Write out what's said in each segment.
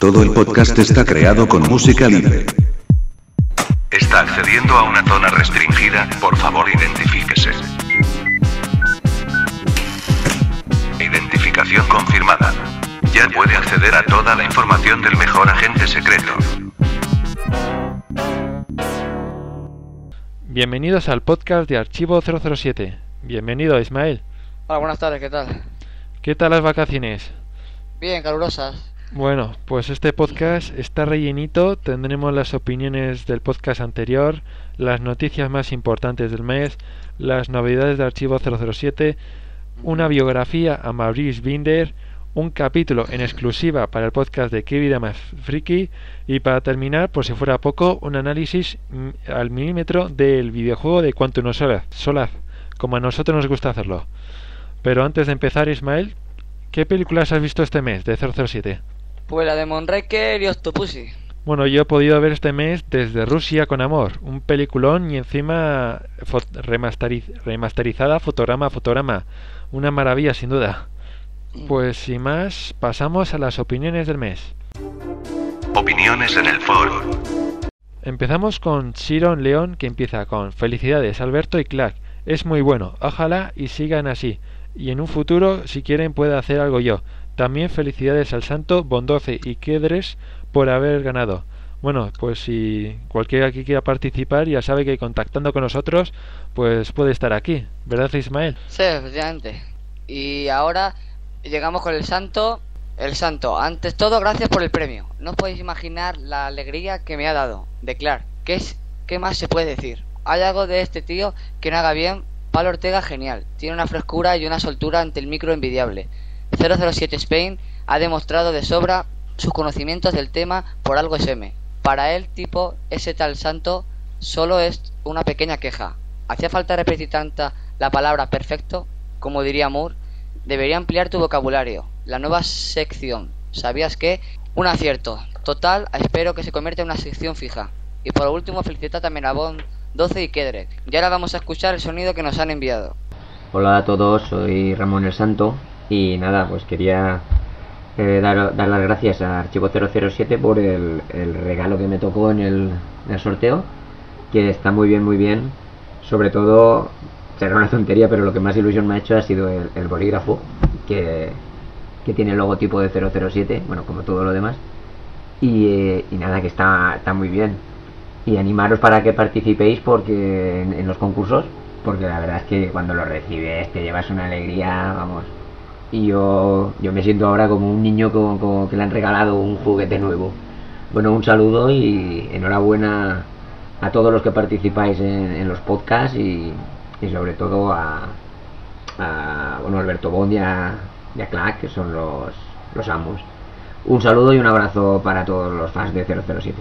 Todo el podcast está creado con música libre. Está accediendo a una zona restringida, por favor identifíquese. Identificación confirmada. Ya puede acceder a toda la información del mejor agente secreto. Bienvenidos al podcast de Archivo 007. Bienvenido, Ismael. Hola, buenas tardes, ¿qué tal? ¿Qué tal las vacaciones? Bien, calurosas. Bueno, pues este podcast está rellenito. Tendremos las opiniones del podcast anterior, las noticias más importantes del mes, las novedades de Archivo 007, una biografía a Maurice Binder, un capítulo en exclusiva para el podcast de Qué vida más friki y para terminar, por si fuera poco, un análisis al milímetro del videojuego de Quantum Solaz, como a nosotros nos gusta hacerlo. Pero antes de empezar, Ismael, ¿qué películas has visto este mes de 007? Pues la de Monrecker y Octopussy. Bueno, yo he podido ver este mes desde Rusia con amor, un peliculón y encima fo- remasteriz- remasterizada fotograma a fotograma, una maravilla sin duda. Pues sin más, pasamos a las opiniones del mes. Opiniones en el foro. Empezamos con Chiron León que empieza con Felicidades Alberto y Clark, es muy bueno, ojalá y sigan así, y en un futuro si quieren pueda hacer algo yo. También felicidades al Santo, Bondoce y Quedres por haber ganado. Bueno, pues si cualquiera que quiera participar ya sabe que contactando con nosotros pues puede estar aquí, ¿verdad Ismael? Sí, efectivamente. Y ahora llegamos con el santo. El santo, antes todo, gracias por el premio. No os podéis imaginar la alegría que me ha dado. De Clark, ¿qué, es, ¿qué más se puede decir? Hay algo de este tío que no haga bien. Palo Ortega, genial. Tiene una frescura y una soltura ante el micro envidiable. 007 Spain ha demostrado de sobra sus conocimientos del tema por algo es M. Para él, tipo, ese tal santo solo es una pequeña queja. ¿Hacía falta repetir tanta la palabra perfecto? Como diría Moore, debería ampliar tu vocabulario. La nueva sección. ¿Sabías qué? Un acierto. Total, espero que se convierta en una sección fija. Y por último, felicita también a Bond 12 y Kedrek. Y ahora vamos a escuchar el sonido que nos han enviado. Hola a todos, soy Ramón el Santo y nada, pues quería eh, dar, las gracias a Archivo 007 por el, regalo que me tocó en el, sorteo, que está muy bien, muy bien. Sobre todo, será una tontería, pero lo que más ilusión me ha hecho ha sido el, bolígrafo, que, que tiene el logotipo de 007, bueno, como todo lo demás. Y, y nada, que está, está muy bien. Y animaros para que participéis porque en, en los concursos, porque la verdad es que cuando lo recibes te llevas una alegría, vamos. Y yo, yo me siento ahora como un niño como, que le han regalado un juguete nuevo. Bueno, un saludo y enhorabuena a todos los que participáis en, los podcasts y, sobre todo a, bueno, Alberto Bond y a, Clark, que son los, los amos. Un saludo y un abrazo para todos los fans de 007.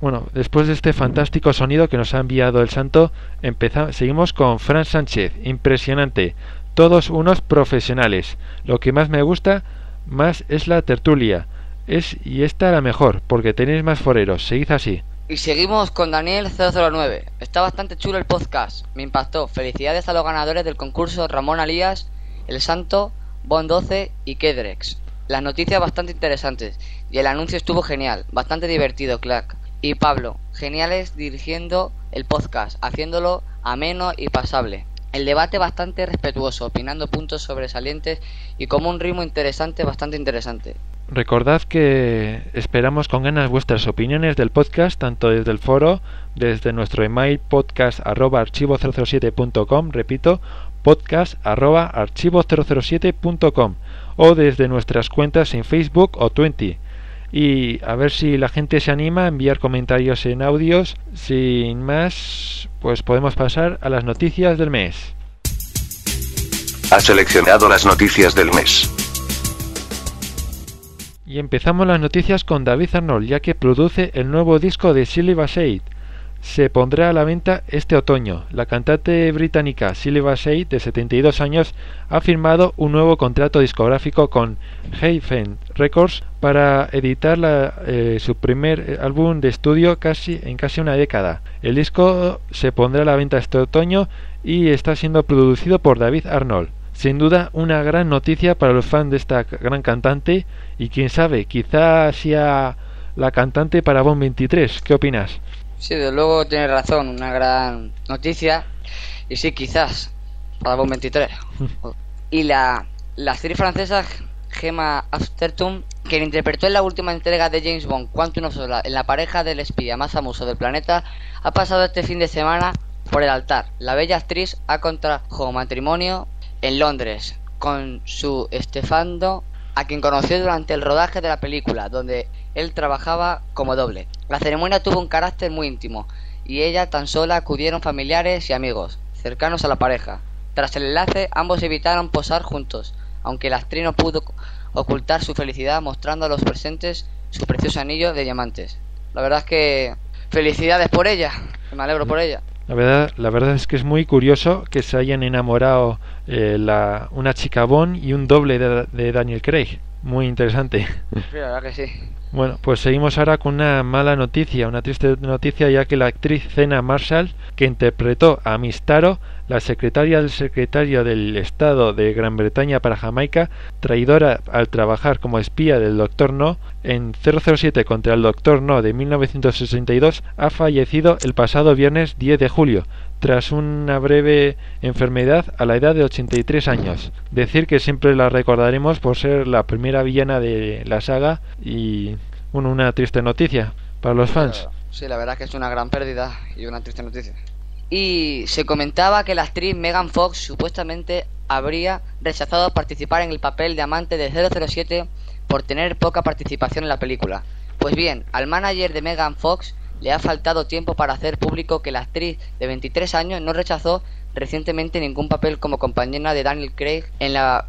Bueno, después de este fantástico sonido que nos ha enviado el santo, empeza- seguimos con Fran Sánchez. Impresionante. Todos unos profesionales. Lo que más me gusta más es la tertulia. Es y esta la mejor, porque tenéis más foreros. Seguid así. Y seguimos con Daniel 009. Está bastante chulo el podcast. Me impactó. Felicidades a los ganadores del concurso Ramón Alías, El Santo, Bon 12 y Kedrex. Las noticias bastante interesantes y el anuncio estuvo genial, bastante divertido, Clark. Y Pablo, geniales dirigiendo el podcast, haciéndolo ameno y pasable. El debate bastante respetuoso, opinando puntos sobresalientes y como un ritmo interesante, bastante interesante. Recordad que esperamos con ganas vuestras opiniones del podcast, tanto desde el foro, desde nuestro email podcast arroba archivo 007.com, repito, podcast arroba archivo 007.com o desde nuestras cuentas en Facebook o Twenty. Y a ver si la gente se anima a enviar comentarios en audios. Sin más, pues podemos pasar a las noticias del mes. Ha seleccionado las noticias del mes. Y empezamos las noticias con David Arnold, ya que produce el nuevo disco de Silly Bassett. Se pondrá a la venta este otoño. La cantante británica Silly Bassett, de 72 años, ha firmado un nuevo contrato discográfico con Hayfen Records para editar la, eh, su primer álbum de estudio casi en casi una década. El disco se pondrá a la venta este otoño y está siendo producido por David Arnold. Sin duda una gran noticia para los fans de esta gran cantante y quién sabe, quizá sea la cantante para Bond 23. ¿Qué opinas? Sí, desde luego tienes razón, una gran noticia. Y sí, quizás, para Bond 23. y la, la actriz francesa Gemma Afterton, quien interpretó en la última entrega de James Bond, Quantum of Solace, en la pareja del espía más famoso del planeta, ha pasado este fin de semana por el altar. La bella actriz ha contrajo matrimonio en Londres con su Estefando, a quien conoció durante el rodaje de la película, donde él trabajaba como doble. La ceremonia tuvo un carácter muy íntimo, y ella tan sola acudieron familiares y amigos, cercanos a la pareja. Tras el enlace, ambos evitaron posar juntos, aunque la actriz no pudo ocultar su felicidad mostrando a los presentes su precioso anillo de diamantes. La verdad es que felicidades por ella, me alegro por ella. La verdad, la verdad es que es muy curioso que se hayan enamorado eh, la, una chica Bond y un doble de, de Daniel Craig. Muy interesante. Sí, la verdad que sí. Bueno, pues seguimos ahora con una mala noticia, una triste noticia, ya que la actriz Cena Marshall, que interpretó a Miss Taro, la secretaria del secretario del Estado de Gran Bretaña para Jamaica, traidora al trabajar como espía del Dr. No en 007 contra el Dr. No de 1962, ha fallecido el pasado viernes 10 de julio, tras una breve enfermedad a la edad de 83 años. Decir que siempre la recordaremos por ser la primera villana de la saga y bueno, una triste noticia para los fans. Sí, la verdad es que es una gran pérdida y una triste noticia. Y se comentaba que la actriz Megan Fox supuestamente habría rechazado participar en el papel de amante de 007 por tener poca participación en la película. Pues bien, al manager de Megan Fox le ha faltado tiempo para hacer público que la actriz de 23 años no rechazó recientemente ningún papel como compañera de Daniel Craig en la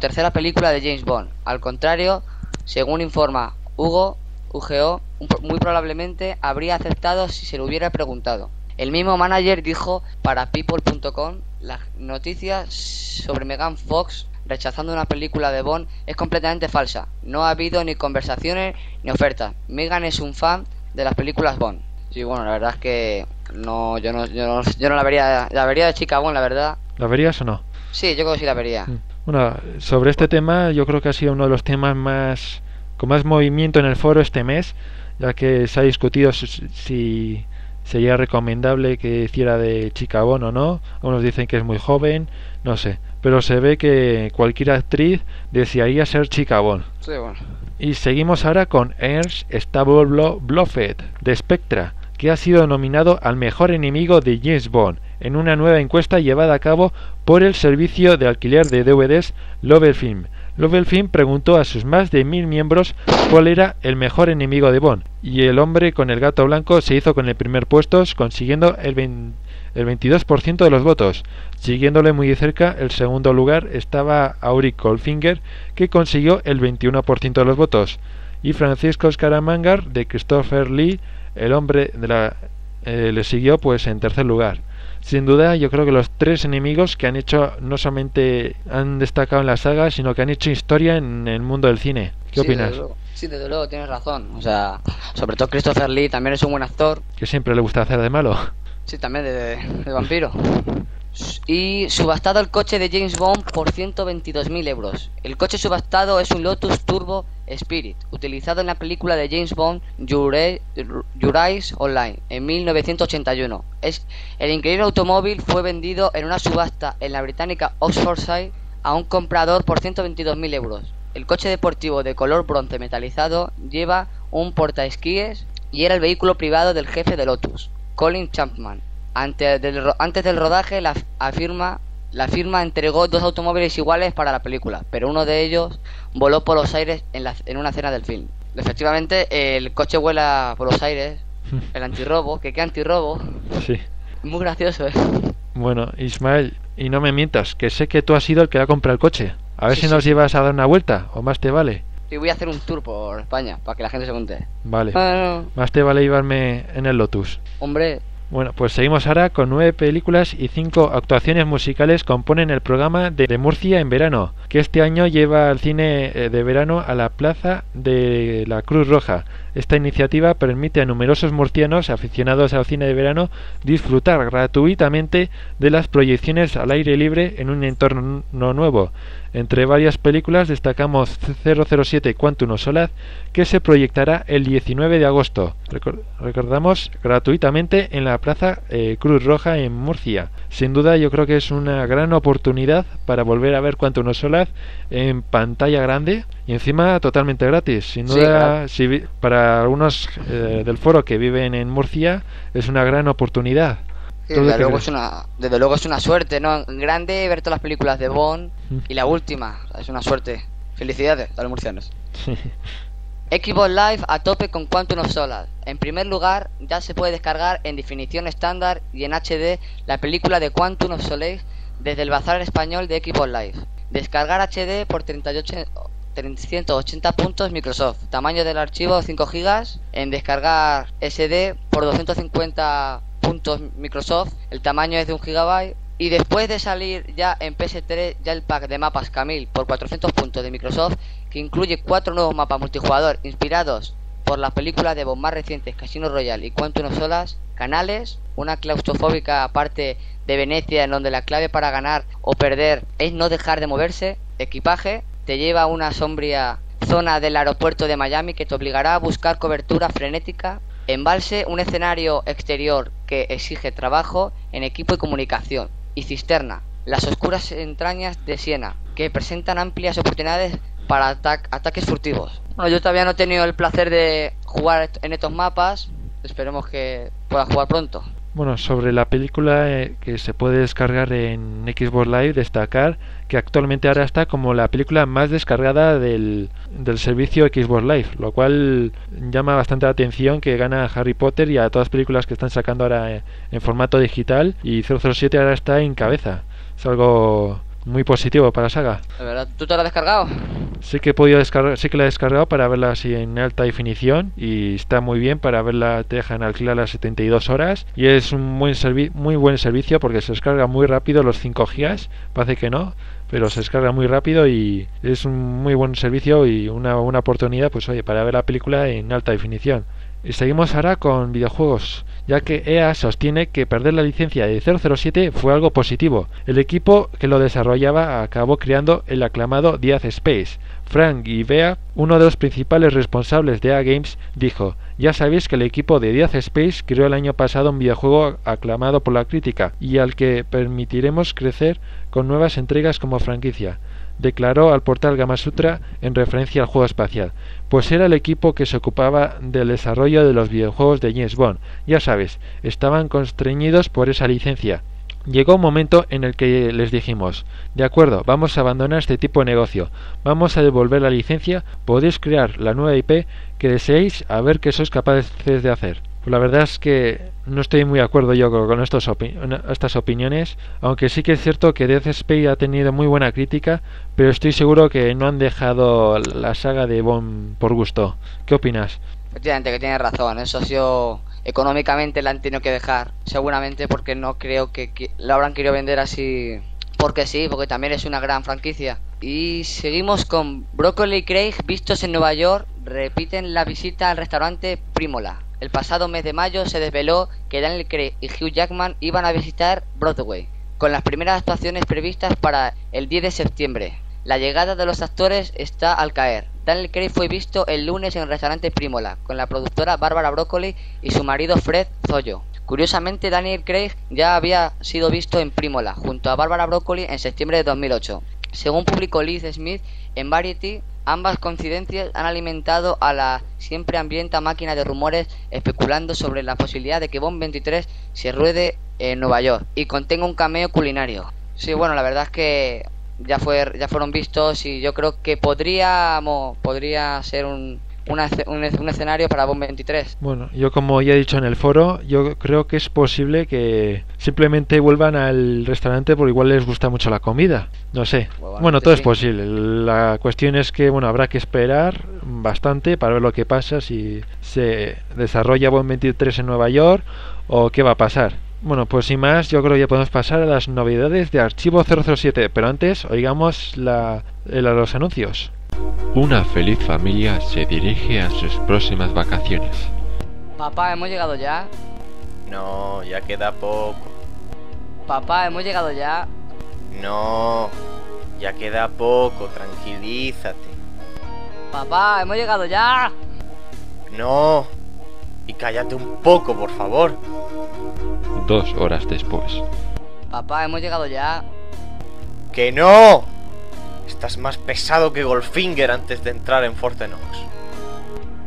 tercera película de James Bond. Al contrario, según informa Hugo, UGO, muy probablemente habría aceptado si se lo hubiera preguntado. El mismo manager dijo para people.com las noticias sobre Megan Fox rechazando una película de Bond es completamente falsa. No ha habido ni conversaciones ni ofertas. Megan es un fan de las películas Bond. Sí, bueno, la verdad es que no, yo no, yo no, yo no la vería, la vería de chica Bond, la verdad. ¿La verías o no? Sí, yo creo que sí la vería. Bueno, sobre este tema yo creo que ha sido uno de los temas más con más movimiento en el foro este mes, ya que se ha discutido si sería recomendable que hiciera de chica o no. Unos dicen que es muy joven, no sé. Pero se ve que cualquier actriz desearía ser chica. Sí, bueno. Y seguimos ahora con Ernst Stavro Blofeld de Spectra, que ha sido nominado al mejor enemigo de James Bond en una nueva encuesta llevada a cabo por el servicio de alquiler de DVDs Lover Film preguntó a sus más de mil miembros cuál era el mejor enemigo de Bond, y el hombre con el gato blanco se hizo con el primer puesto, consiguiendo el, el 22% de los votos. Siguiéndole muy de cerca, el segundo lugar estaba Auric Goldfinger, que consiguió el 21% de los votos, y Francisco Scaramangar de Christopher Lee, el hombre de la eh, le siguió pues en tercer lugar. Sin duda, yo creo que los tres enemigos que han hecho no solamente han destacado en la saga, sino que han hecho historia en el mundo del cine. ¿Qué sí, opinas? Desde. Sí, desde luego, tienes razón. O sea, sobre todo Christopher Lee también es un buen actor. Que siempre le gusta hacer de malo. Sí, también de, de vampiro. Y subastado el coche de James Bond por 122.000 euros. El coche subastado es un Lotus Turbo Spirit, utilizado en la película de James Bond Eyes Online en 1981. Es, el increíble automóvil fue vendido en una subasta en la británica Oxfordshire a un comprador por 122.000 euros. El coche deportivo de color bronce metalizado lleva un portaesquíes y era el vehículo privado del jefe de Lotus, Colin Chapman. Antes del, antes del rodaje, la, afirma, la firma entregó dos automóviles iguales para la película, pero uno de ellos voló por los aires en, la, en una escena del film. Efectivamente, el coche vuela por los aires, el antirrobo, que qué antirrobo. Sí. Muy gracioso, ¿eh? Bueno, Ismael, y no me mientas, que sé que tú has sido el que ha comprado el coche. A ver Sí, si nos llevas a dar una vuelta, o más te vale. Y voy a hacer un tour por España, para que la gente se cuente. Vale. Ah, Más te vale llevarme en el Lotus. hombre, Bueno, pues seguimos ahora con nueve películas y cinco actuaciones musicales componen el programa de, Murcia en verano, que este año lleva al cine eh, de verano a la plaza de la Cruz Roja. Esta iniciativa permite a numerosos murcianos aficionados al cine de verano disfrutar gratuitamente de las proyecciones al aire libre en un entorno nuevo. Entre varias películas destacamos 007 Quantum Solaz, que se proyectará el 19 de agosto. recordamos gratuitamente en la Plaza eh, Cruz Roja en Murcia. Sin duda yo creo que es una gran oportunidad para volver a ver Quantum Solaz en pantalla grande y encima totalmente gratis. Sin duda, si, para algunos eh, del foro que viven en Murcia es una gran oportunididad. desde, luego es una, desde luego es una suerte, ¿no? Grande ver todas las películas de Bond y la última, es una suerte. Felicidades a los murcianos. Xbox Live a tope con Quantum of Solace. En primer lugar, ya se puede descargar en definición estándar y en HD la película de Quantum of Solace desde el bazar español de Xbox Live. Descargar HD por 38, 380 puntos Microsoft. Tamaño del archivo 5 GB. En descargar SD por 250 puntos Microsoft. El tamaño es de 1 GB. Y después de salir ya en PS3 ya el pack de mapas Camille por 400 puntos de Microsoft que incluye cuatro nuevos mapas multijugador inspirados por las películas de voz más recientes Casino Royale y Quantum of Solas, canales, una claustrofóbica parte de Venecia en donde la clave para ganar o perder es no dejar de moverse, equipaje, te lleva a una sombría zona del aeropuerto de Miami que te obligará a buscar cobertura frenética, embalse, un escenario exterior que exige trabajo en equipo y comunicación, y cisterna, las oscuras entrañas de Siena, que presentan amplias oportunidades para ataques furtivos. Bueno, yo todavía no he tenido el placer de jugar en estos mapas, esperemos que pueda jugar pronto. Bueno, sobre la película eh, que se puede descargar en Xbox Live, destacar que actualmente ahora está como la película más descargada del, del servicio Xbox Live, lo cual llama bastante la atención que gana a Harry Potter y a todas las películas que están sacando ahora en, en formato digital y 007 ahora está en cabeza. Es algo muy positivo para la saga. verdad? ¿Tú te la has descargado? Sí que he podido descargar, sí que la he descargado para verla así en alta definición y está muy bien para verla, te dejan alquilar las 72 horas y es un buen muy buen servicio porque se descarga muy rápido los 5 gigas, parece que no, pero se descarga muy rápido y es un muy buen servicio y una, una oportunidad pues oye para ver la película en alta definición. Y seguimos ahora con videojuegos ya que EA sostiene que perder la licencia de 007 fue algo positivo. El equipo que lo desarrollaba acabó creando el aclamado Diaz Space. Frank Ivea, uno de los principales responsables de EA Games, dijo, ya sabéis que el equipo de Diaz Space creó el año pasado un videojuego aclamado por la crítica y al que permitiremos crecer con nuevas entregas como franquicia declaró al portal Gamasutra en referencia al juego espacial, pues era el equipo que se ocupaba del desarrollo de los videojuegos de James Bond. Ya sabes, estaban constreñidos por esa licencia. Llegó un momento en el que les dijimos, de acuerdo, vamos a abandonar este tipo de negocio, vamos a devolver la licencia, podéis crear la nueva IP que deseéis a ver qué sois capaces de hacer. Pues la verdad es que no estoy muy de acuerdo yo con estos estas opiniones, aunque sí que es cierto que Death Space ha tenido muy buena crítica, pero estoy seguro que no han dejado la saga de Bond por gusto. ¿Qué opinas? Efectivamente, que tiene razón, eso sido económicamente la han tenido que dejar, seguramente porque no creo que, que la habrán querido vender así porque sí, porque también es una gran franquicia. Y seguimos con Broccoli y Craig vistos en Nueva York, repiten la visita al restaurante Primola. El pasado mes de mayo se desveló que Daniel Craig y Hugh Jackman iban a visitar Broadway, con las primeras actuaciones previstas para el 10 de septiembre. La llegada de los actores está al caer. Daniel Craig fue visto el lunes en el restaurante Primola, con la productora Bárbara Broccoli y su marido Fred Zollo. Curiosamente, Daniel Craig ya había sido visto en Primola, junto a Bárbara Broccoli en septiembre de 2008. Según publicó Liz Smith en Variety, Ambas coincidencias han alimentado a la siempre hambrienta máquina de rumores especulando sobre la posibilidad de que Bond 23 se ruede en Nueva York y contenga un cameo culinario. Sí, bueno, la verdad es que ya fue ya fueron vistos y yo creo que podríamos podría ser un un, escenario para Bomb 23. Bueno, yo como ya he dicho en el foro, yo creo que es posible que simplemente vuelvan al restaurante porque igual les gusta mucho la comida. No sé. Bueno, todo es posible. La cuestión es que bueno, habrá que esperar bastante para ver lo que pasa si se desarrolla Bomb 23 en Nueva York o qué va a pasar. Bueno, pues sin más, yo creo que ya podemos pasar a las novedades de Archivo 007, pero antes oigamos la, los anuncios. Una feliz familia se dirige a sus próximas vacaciones. Papá, ¿hemos llegado ya? No, ya queda poco. Papá, ¿hemos llegado ya? No, ya queda poco, tranquilízate. Papá, ¿hemos llegado ya? No, y cállate un poco, por favor. Dos horas después. Papá, ¿hemos llegado ya? ¡Que no! Estás más pesado que Goldfinger antes de entrar en Fortenox.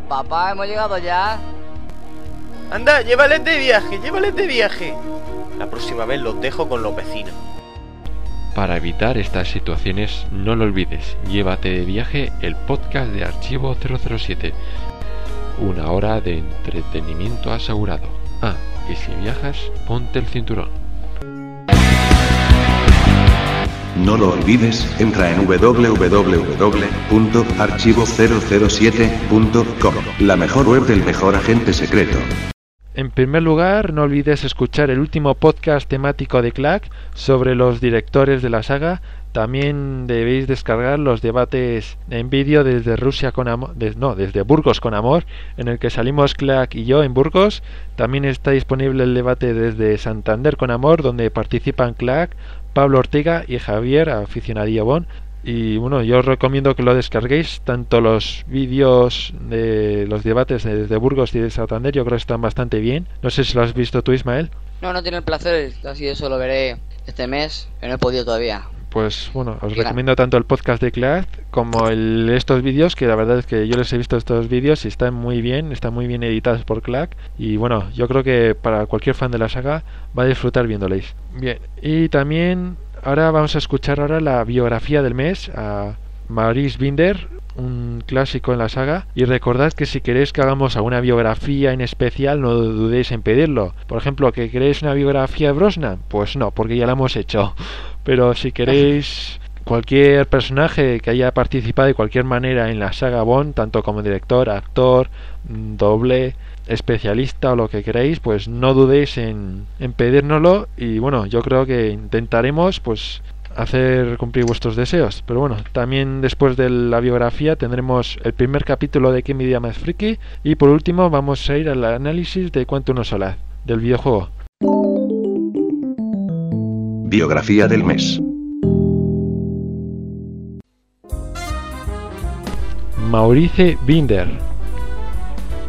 Papá, ¿hemos llegado ya? Anda, llévales de viaje, llévales de viaje. La próxima vez los dejo con los vecinos. Para evitar estas situaciones, no lo olvides, llévate de viaje el podcast de Archivo 007. Una hora de entretenimiento asegurado. Ah, y si viajas, ponte el cinturón. No lo olvides, entra en www.archivo007.com, la mejor web del mejor agente secreto. En primer lugar, no olvides escuchar el último podcast temático de Clack sobre los directores de la saga. También debéis descargar los debates en vídeo desde Rusia con amor, no, desde Burgos con amor, en el que salimos Clack y yo en Burgos. También está disponible el debate desde Santander con amor, donde participan Clack, Pablo Ortega y Javier, aficionadillo Bon. Y bueno, yo os recomiendo que lo descarguéis, tanto los vídeos de los debates desde Burgos y de Santander, yo creo que están bastante bien. No sé si lo has visto tú, Ismael. No, no tiene el placer, así eso lo veré este mes, que no he podido todavía. Pues bueno, os recomiendo tanto el podcast de Clash como el, estos vídeos, que la verdad es que yo les he visto estos vídeos y están muy bien, están muy bien editados por Clack. Y bueno, yo creo que para cualquier fan de la saga va a disfrutar viéndoles. Bien, y también ahora vamos a escuchar ahora la biografía del mes a Maurice Binder, un clásico en la saga. Y recordad que si queréis que hagamos alguna biografía en especial, no dudéis en pedirlo. Por ejemplo, que queréis una biografía de Brosnan, pues no, porque ya la hemos hecho. Pero si queréis cualquier personaje que haya participado de cualquier manera en la saga Bond, tanto como director, actor, doble, especialista o lo que queráis, pues no dudéis en, en pedírnoslo y bueno, yo creo que intentaremos pues hacer cumplir vuestros deseos. Pero bueno, también después de la biografía tendremos el primer capítulo de Que mi día más friki y por último vamos a ir al análisis de Quantum Solar, del videojuego. Biografía del mes. Maurice Binder.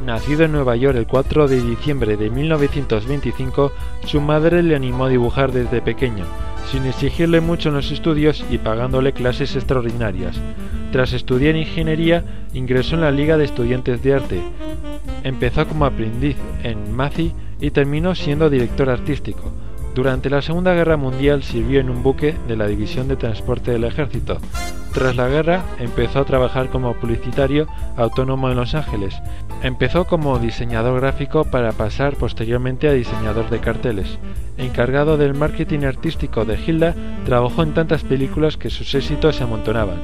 Nacido en Nueva York el 4 de diciembre de 1925, su madre le animó a dibujar desde pequeño, sin exigirle mucho en los estudios y pagándole clases extraordinarias. Tras estudiar ingeniería, ingresó en la Liga de Estudiantes de Arte. Empezó como aprendiz en Macy y terminó siendo director artístico. Durante la Segunda Guerra Mundial sirvió en un buque de la División de Transporte del Ejército. Tras la guerra empezó a trabajar como publicitario autónomo en Los Ángeles. Empezó como diseñador gráfico para pasar posteriormente a diseñador de carteles. Encargado del marketing artístico de Hilda, trabajó en tantas películas que sus éxitos se amontonaban.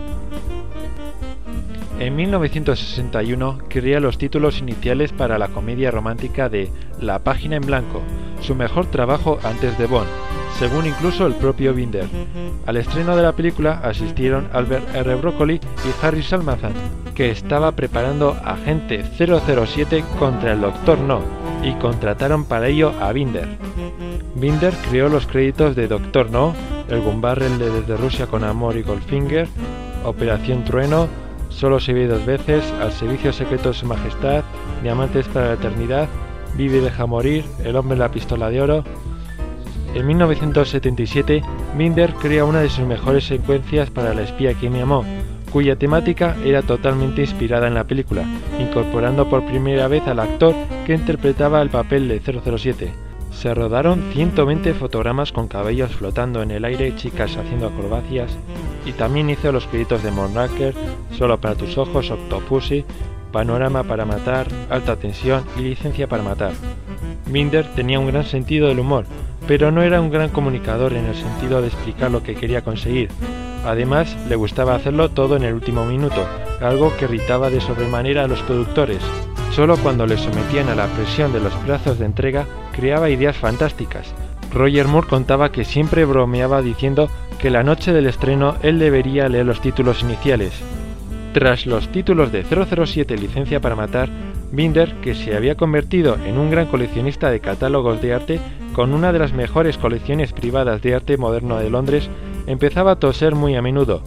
En 1961 crea los títulos iniciales para la comedia romántica de La página en blanco, su mejor trabajo antes de Bond, según incluso el propio Binder. Al estreno de la película asistieron Albert R. Broccoli y Harry Salmazan, que estaba preparando Agente 007 contra el Doctor No, y contrataron para ello a Binder. Binder creó los créditos de Doctor No, El Gumbarrel de Desde Rusia con Amor y Goldfinger, Operación Trueno, Solo se ve dos veces, Al Servicio Secreto de Su Majestad, Diamantes para la Eternidad, Vive y deja morir, El hombre la pistola de oro. En 1977, Binder crea una de sus mejores secuencias para La espía que me amó, cuya temática era totalmente inspirada en la película, incorporando por primera vez al actor que interpretaba el papel de 007. Se rodaron 120 fotogramas con cabellos flotando en el aire, chicas haciendo acrobacias, y también hizo los créditos de Moonraker, Solo para tus ojos, Octopussy, Panorama para matar, Alta tensión y Licencia para matar. Binder tenía un gran sentido del humor, pero no era un gran comunicador en el sentido de explicar lo que quería conseguir. Además, le gustaba hacerlo todo en el último minuto, algo que irritaba de sobremanera a los productores. Solo cuando le sometían a la presión de los plazos de entrega, creaba ideas fantásticas. Roger Moore contaba que siempre bromeaba diciendo que la noche del estreno él debería leer los títulos iniciales. Tras los títulos de 007 Licencia para Matar, Binder, que se había convertido en un gran coleccionista de catálogos de arte con una de las mejores colecciones privadas de arte moderno de Londres, empezaba a toser muy a menudo.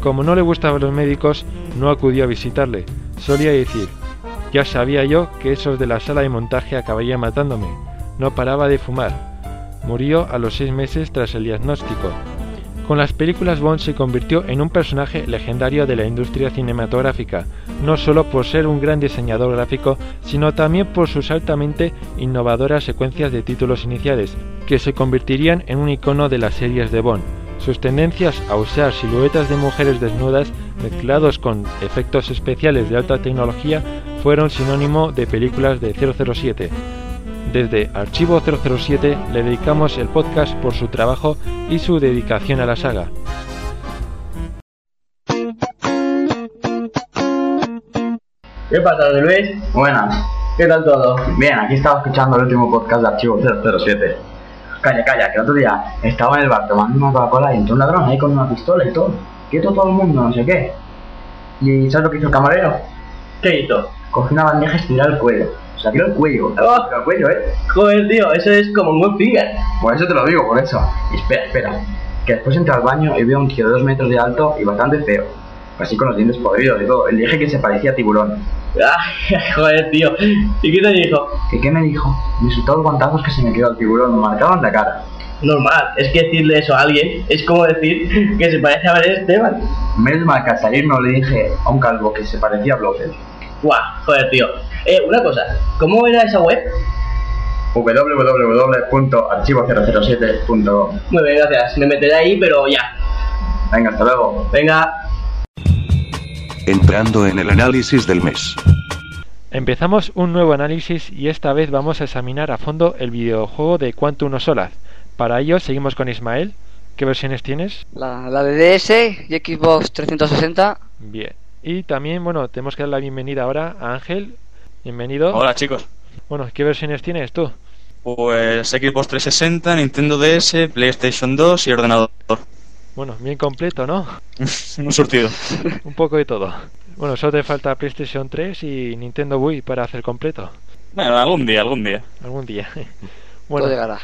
Como no le gustaban los médicos, no acudió a visitarle. Solía decir, ya sabía yo que esos de la sala de montaje acabarían matándome. No paraba de fumar. Murió a los seis meses tras el diagnóstico. Con las películas Bond se convirtió en un personaje legendario de la industria cinematográfica, no solo por ser un gran diseñador gráfico, sino también por sus altamente innovadoras secuencias de títulos iniciales, que se convertirían en un icono de las series de Bond. Sus tendencias a usar siluetas de mujeres desnudas mezclados con efectos especiales de alta tecnología fueron sinónimo de películas de 007. Desde Archivo 007 le dedicamos el podcast por su trabajo y su dedicación a la saga. ¿Qué pasa, Luis? Buenas. ¿Qué tal todo? Bien, aquí estaba escuchando el último podcast de Archivo 007. Calla, calla, que el otro día estaba en el bar tomando una Coca-Cola y entró un ladrón ahí con una pistola y todo. Quieto todo el mundo, no sé qué. ¿Y sabes lo que hizo el camarero? ¿Qué hizo? Cogió una bandeja y se tiró el cuello. O sea, tiró el cuello. Oh. El cuello, ¿eh? Joder, tío, eso es como un buen finger. Por eso te lo digo, por eso. Y espera, espera. Que después entré al baño y vi a un tío de dos metros de alto y bastante feo. Así con los dientes podridos y todo. Le dije que se parecía a tiburón. Ay, joder, tío. ¿Y qué te dijo? ¿Que qué me dijo? Me soltó los guantazos que se me quedó el tiburón. Me marcaban la cara. Normal, es que decirle eso a alguien es como decir que se parece a Belén Esteban. Menos mal que al salir no le dije a un calvo que se parecía a Blofeld. Guau, joder, tío. Eh, una cosa, ¿cómo era esa web? www.archivo007.com Muy bien, gracias. Me meteré ahí, pero ya. Venga, hasta luego. Venga. Entrando en el análisis del mes. Empezamos un nuevo análisis y esta vez vamos a examinar a fondo el videojuego de Quantum of Solace. Para ello seguimos con Ismael. ¿Qué versiones tienes? La, la de DS y Xbox 360. Bien. Y también, bueno, tenemos que dar la bienvenida ahora a Ángel. Bienvenido. Hola chicos. Bueno, ¿qué versiones tienes tú? Pues Xbox 360, Nintendo DS, PlayStation 2 y ordenador. Bueno, bien completo, ¿no? Un surtido. Un poco de todo. Bueno, solo te falta PlayStation 3 y Nintendo Wii para hacer completo. Bueno, algún día, algún día. Algún día. Todo bueno, llegará.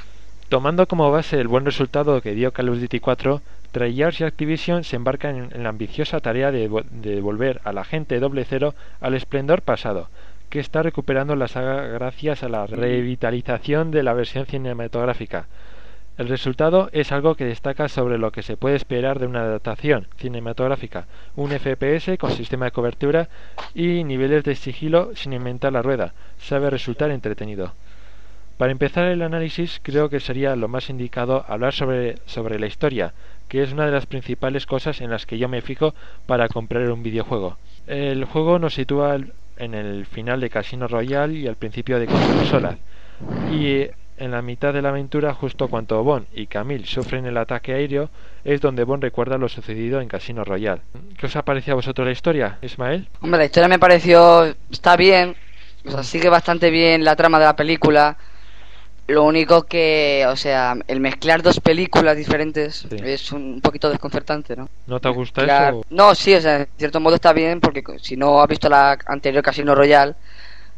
tomando como base el buen resultado que dio Call of Duty 4, Treyarch y Activision se embarcan en, la ambiciosa tarea de devolver a la gente doble cero al esplendor pasado, que está recuperando la saga gracias a la revitalización de la versión cinematográfica. El resultado es algo que destaca sobre lo que se puede esperar de una adaptación cinematográfica, un FPS con sistema de cobertura y niveles de sigilo sin inventar la rueda. Sabe resultar entretenido. Para empezar el análisis, creo que sería lo más indicado hablar sobre, sobre la historia, que es una de las principales cosas en las que yo me fijo para comprar un videojuego. El juego nos sitúa en el final de Casino Royale y al principio de Solace, y en la mitad de la aventura, justo cuando Bond y Camille sufren el ataque aéreo, es donde Bond recuerda lo sucedido en Casino Royale. ¿Qué os ha parecido a vosotros la historia, Ismael? Hombre, la historia me pareció. Está bien. O sea, sigue bastante bien la trama de la película. Lo único que, o sea, el mezclar dos películas diferentes Sí. es un poquito desconcertante, ¿no? ¿No te gusta Claro. eso? No, sí, o sea, en cierto modo está bien porque si no has visto la anterior Casino Royale,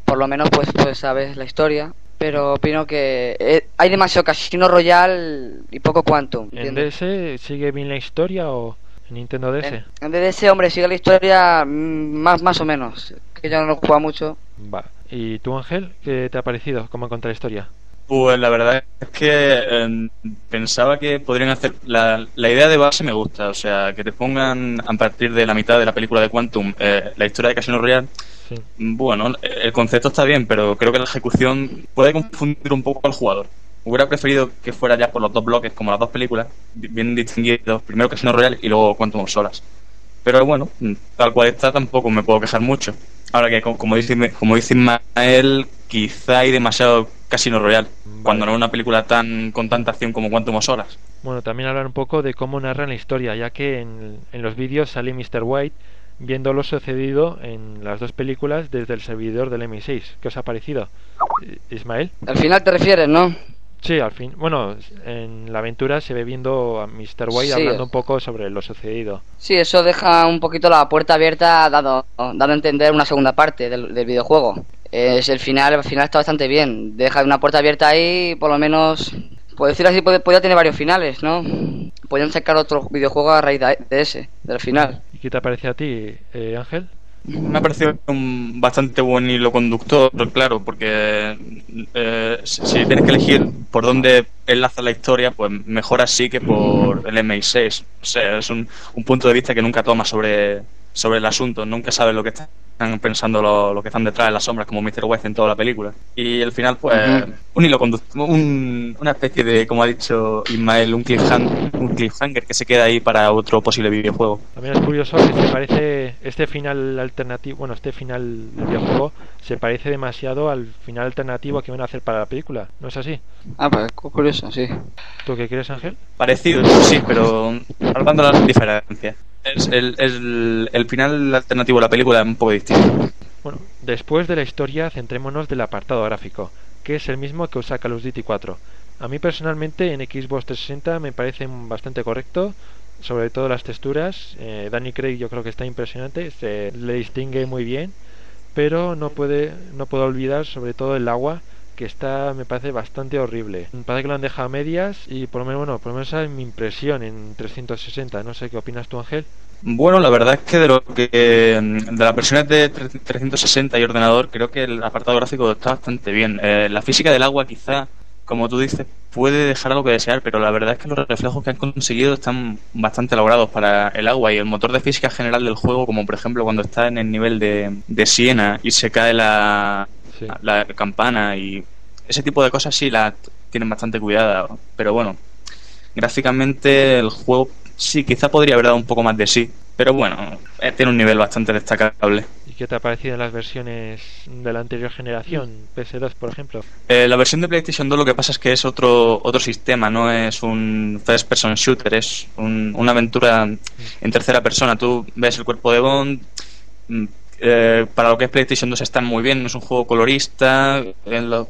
por lo menos pues, pues sabes la historia. Pero opino que eh, hay demasiado Casino Royale y poco Quantum. ¿En. DS sigue bien la historia o en Nintendo DS? En, en DDS, hombre, sigue la historia mm, más, más o menos. Que yo no juego mucho. Va. ¿Y tú, Ángel? ¿Qué te ha parecido? ¿Cómo contra la historia? Pues la verdad es que eh, pensaba que podrían hacer. La, la idea de base me gusta, o sea, que te pongan a partir de la mitad de la película de Quantum eh, la historia de Casino Royale. Sí. Bueno, el concepto está bien, pero creo que la ejecución puede confundir un poco al jugador. Hubiera preferido que fuera ya por los dos bloques, como las dos películas, bi- bien distinguidos. Primero Casino Royale y luego Quantum of Solace. Pero bueno, tal cual está, tampoco me puedo quejar mucho. Ahora que, co- como dice, como dice Ismael, quizá hay demasiado Casino Royale. Cuando no es una película tan con tanta acción como Quantum of Solace. Bueno, también hablar un poco de cómo narran la historia, ya que en, en los vídeos sale Mr. White viendo lo sucedido en las dos películas desde el servidor del M6. ¿Qué os ha parecido? Ismael. Al final te refieres, ¿no? Sí, al fin. Bueno, en la aventura se ve viendo a Mr. White Sí. hablando un poco sobre lo sucedido. Sí, eso deja un poquito la puerta abierta, dado, dando a entender una segunda parte del, del videojuego. Es el final, el final está bastante bien. Deja una puerta abierta ahí, por lo menos, por decir así, podría tener varios finales, ¿no? Podrían sacar otro videojuego a raíz de, de ese, del final. ¿Y qué te parece a ti, eh, Ángel? Me ha parecido un bastante buen hilo conductor, claro, porque eh, si tienes que elegir por dónde enlaza la historia, pues mejor así que por el MI6. O sea, es un punto de vista que nunca toma sobre, sobre el asunto, nunca sabes lo que están pensando los lo que están detrás de las sombras, como Mr. West en toda la película. Y al final, pues, un hilo conductor, un- una especie de, como ha dicho Ismael, un cliffhanger, un cliffhanger que se queda ahí para otro posible videojuego. También es curioso que se parece este final alternativo, bueno, este final del videojuego se parece demasiado al final alternativo que van a hacer para la película. ¿No es así? Ah, pues cu- curioso, sí. ¿Tú qué crees, Ángel? Parecido, sí, pero hablando de las diferencias. El final alternativo de la película es un poco distinto. Bueno, después de la historia, centrémonos del apartado gráfico, que es el mismo que usa Call of Duty 4. A mí personalmente en Xbox 360 me parece bastante correcto, sobre todo las texturas. Eh, Danny Craig yo creo que está impresionante, se le distingue muy bien, pero no puede no puedo olvidar sobre todo el agua que está me parece bastante horrible. Parece que lo han dejado a medias y por lo menos bueno, por lo menos esa es mi impresión en 360. No sé qué opinas tú, Ángel. Bueno, la verdad es que de lo que de las versiones de tre- 360 y ordenador, creo que el apartado gráfico está bastante bien. Eh, la física del agua, quizá, como tú dices, puede dejar algo que desear, pero la verdad es que los reflejos que han conseguido están bastante elaborados para el agua y el motor de física general del juego, como por ejemplo cuando está en el nivel de, de Siena y se cae la, Sí. la campana y ese tipo de cosas sí la tienen bastante cuidada, pero bueno, gráficamente el juego sí quizá podría haber dado un poco más de sí, pero bueno, eh, tiene un nivel bastante destacable. ¿Y qué te ha parecido en las versiones de la anterior generación, PS2 por ejemplo? Eh, la versión de PlayStation 2 lo que pasa es que es otro otro sistema, no es un first person shooter, es un- una aventura en tercera persona. Tú ves el cuerpo de Bond. Mm, eh, para lo que es PlayStation 2 está muy bien, no es un juego colorista en lo-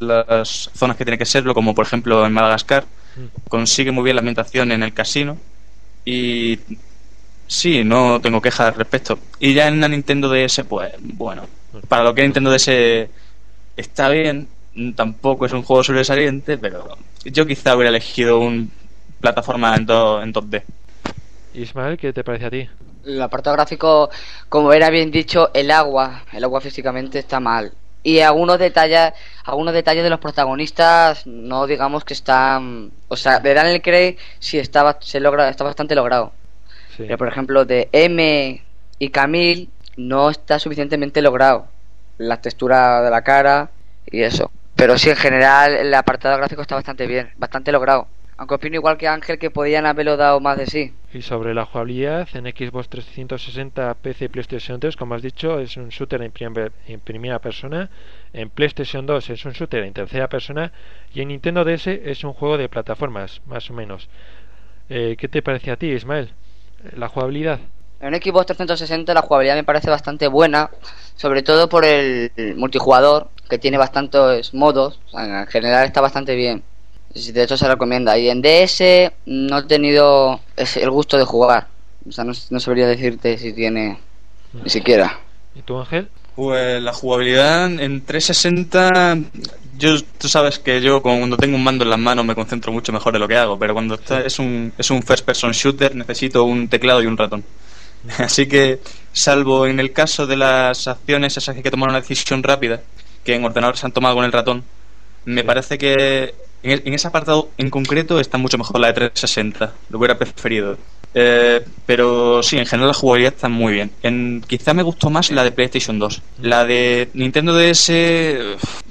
las zonas que tiene que serlo, como por ejemplo en Madagascar. Consigue muy bien la ambientación en el casino y sí, no tengo quejas al respecto. Y ya en la Nintendo DS, pues bueno, para lo que es Nintendo DS está bien, tampoco es un juego sobresaliente, pero yo quizá hubiera elegido un plataforma en, do- en 2D. Ismael, ¿qué te parece a ti? El apartado gráfico, como era bien dicho, el agua, el agua físicamente está mal. Y algunos detalles, algunos detalles de los protagonistas, no digamos que están, o sea, de Daniel Craig sí estaba, se logra, está bastante logrado. Sí. Pero por ejemplo de M y Camille no está suficientemente logrado. La textura de la cara y eso. Pero sí, en general el apartado gráfico está bastante bien, bastante logrado. Aunque opino igual que Ángel que podían haberlo dado más de sí. Y sobre la jugabilidad, en Xbox 360, PC y PlayStation 3, como has dicho, es un shooter en, primer- en primera persona. En PlayStation 2 es un shooter en tercera persona. Y en Nintendo DS es un juego de plataformas, más o menos. Eh, ¿Qué te parece a ti, Ismael? La jugabilidad. En Xbox 360 la jugabilidad me parece bastante buena, sobre todo por el multijugador, que tiene bastantes modos, en general está bastante bien. De hecho se recomienda. Y en DS no he tenido el gusto de jugar. O sea, no, no sabría decirte si tiene ni siquiera. ¿Y tú, Ángel? Pues la jugabilidad en 360, yo, tú sabes que yo cuando tengo un mando en las manos me concentro mucho mejor de lo que hago, pero cuando está, es un es un first person shooter necesito un teclado y un ratón. Así que, salvo en el caso de las acciones esas que hay que tomar una decisión rápida, que en ordenador se han tomado con el ratón, me parece que en, en ese apartado en concreto está mucho mejor la de 360, lo hubiera preferido. Eh, pero sí, en general la jugabilidad está muy bien. En, quizá me gustó más la de PlayStation 2. La de Nintendo DS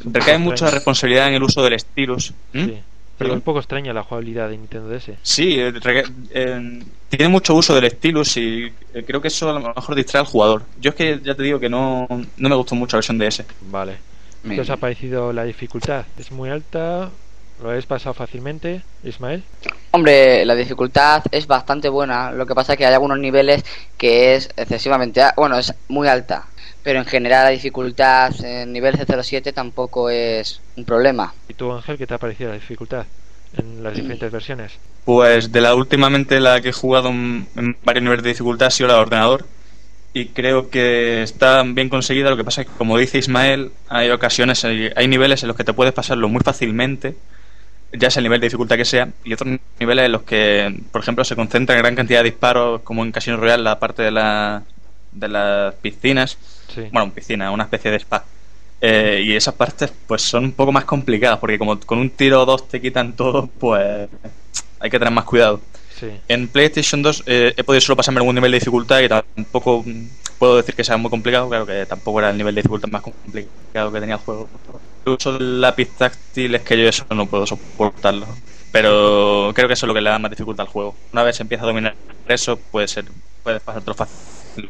recae mucha responsabilidad en el uso del stylus. ¿Mm? Sí. Pero un poco extraña la jugabilidad de Nintendo DS. Sí, eh, eh, tiene mucho uso del stylus y eh, creo que eso a lo mejor distrae al jugador. Yo es que ya te digo que no, no me gustó mucho la versión DS. Vale. ¿Qué os ha parecido la dificultad? ¿Es muy alta? ¿Lo habéis pasado fácilmente, Ismael? Hombre, la dificultad es bastante buena. Lo que pasa es que hay algunos niveles que es excesivamente, bueno, es muy alta. Pero en general la dificultad en nivel C07 tampoco es un problema. ¿Y tú, Ángel, qué te ha parecido la dificultad en las diferentes versiones? Pues de la últimamente la que he jugado en en varios niveles de dificultad ha sido la de ordenador y creo que está bien conseguida. Lo que pasa es que, como dice Ismael, hay ocasiones, hay, hay niveles en los que te puedes pasarlo muy fácilmente, ya sea el nivel de dificultad que sea, y otros niveles en los que, por ejemplo, se concentra gran cantidad de disparos, como en Casino Royale, la parte de, la, de las piscinas, Sí. bueno, piscina, una especie de spa. Eh, y esas partes pues son un poco más complicadas porque como con un tiro o dos te quitan todo, pues hay que tener más cuidado. Sí. En PlayStation 2 eh, he podido solo pasarme algún nivel de dificultad y tampoco puedo decir que sea muy complicado, claro que tampoco era el nivel de dificultad más complicado que tenía el juego. El uso del lápiz táctil es que yo eso no puedo soportarlo. Pero creo que eso es lo que le da más dificultad al juego. Una vez empieza a dominar eso, puede ser, puedes pasártelo fácil.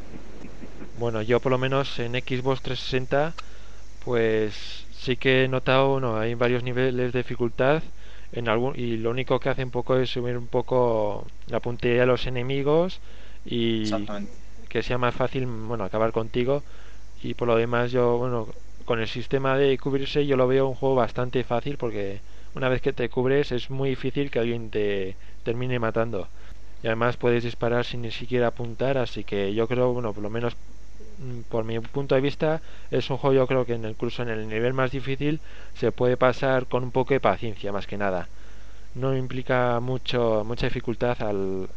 Bueno, yo por lo menos en Xbox 360, pues sí que he notado, bueno, hay varios niveles de dificultad en algún y lo único que hace un poco es subir un poco la puntería de los enemigos y que sea más fácil, bueno, acabar contigo y por lo demás yo, bueno, con el sistema de cubrirse yo lo veo un juego bastante fácil porque una vez que te cubres es muy difícil que alguien te termine matando. Y además puedes disparar sin ni siquiera apuntar así que yo creo bueno por lo menos mm, por mi punto de vista es un juego yo creo que en el curso en el nivel más difícil se puede pasar con un poco de paciencia más que nada. No implica mucho mucha dificultad al,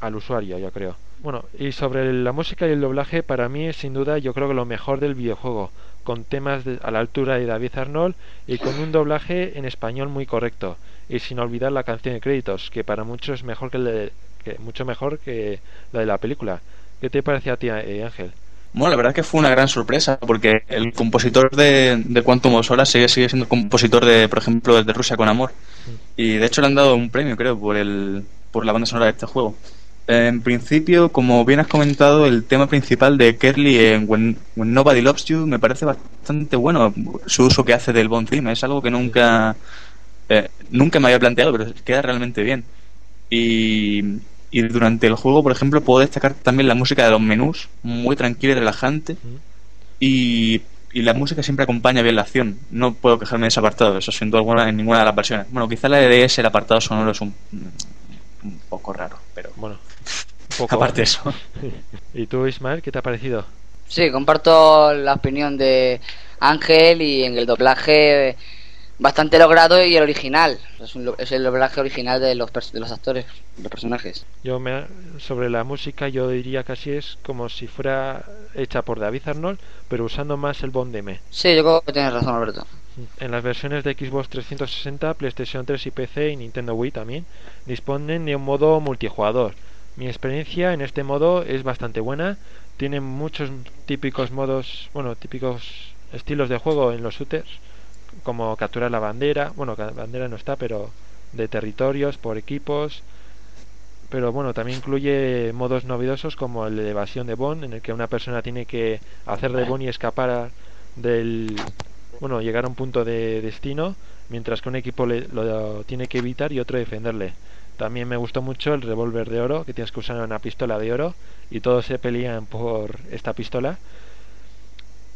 al usuario yo creo. Bueno y sobre la música y el doblaje para mí es sin duda yo creo que lo mejor del videojuego con temas de- a la altura de David Arnold y con un doblaje en español muy correcto y sin olvidar la canción de créditos que para muchos es mejor que, el de- que mucho mejor que la de la película ¿qué te parece a ti eh, Ángel? Bueno, la verdad es que fue una gran sorpresa, porque el compositor de, de Quantum of Solace sigue, sigue siendo el compositor de, por ejemplo, de Rusia con Amor. Y de hecho le han dado un premio, creo, por el por la banda sonora de este juego. En principio, como bien has comentado, el tema principal de Kerly en When, When Nobody Loves You me parece bastante bueno. Su uso que hace del Bond Theme es algo que nunca eh, nunca me había planteado, pero queda realmente bien. Y, durante el juego, por ejemplo, puedo destacar también la música de los menús, muy tranquila y relajante. Y, y la música siempre acompaña bien la acción. No puedo quejarme de ese apartado, eso sin duda alguna en ninguna de las versiones. Bueno, quizá la de DS, el apartado sonoro es un, un poco raro, pero bueno poco aparte de eso. ¿y tú Ismael qué te ha parecido? Sí, comparto la opinión de Ángel y en el doblaje bastante logrado y el original. Es, un es el doblaje original de los, de los actores, de los personajes. Yo me, sobre la música yo diría casi es como si fuera hecha por David Arnold, pero usando más el Bond M. Sí, yo creo que tienes razón, Alberto. En las versiones de Xbox 360, PlayStation 3 y PC y Nintendo Wii también disponen de un modo multijugador. Mi experiencia en este modo es bastante buena. Tiene muchos típicos modos, bueno, típicos estilos de juego en los shooters, como capturar la bandera, bueno, la bandera no está, pero de territorios por equipos. Pero bueno, también incluye modos novedosos como el de evasión de Bond, en el que una persona tiene que hacer de Bond y escapar del, bueno, llegar a un punto de destino, mientras que un equipo le- lo tiene que evitar y otro defenderle. También me gustó mucho el revólver de oro, que tienes que usar una pistola de oro y todos se pelean por esta pistola.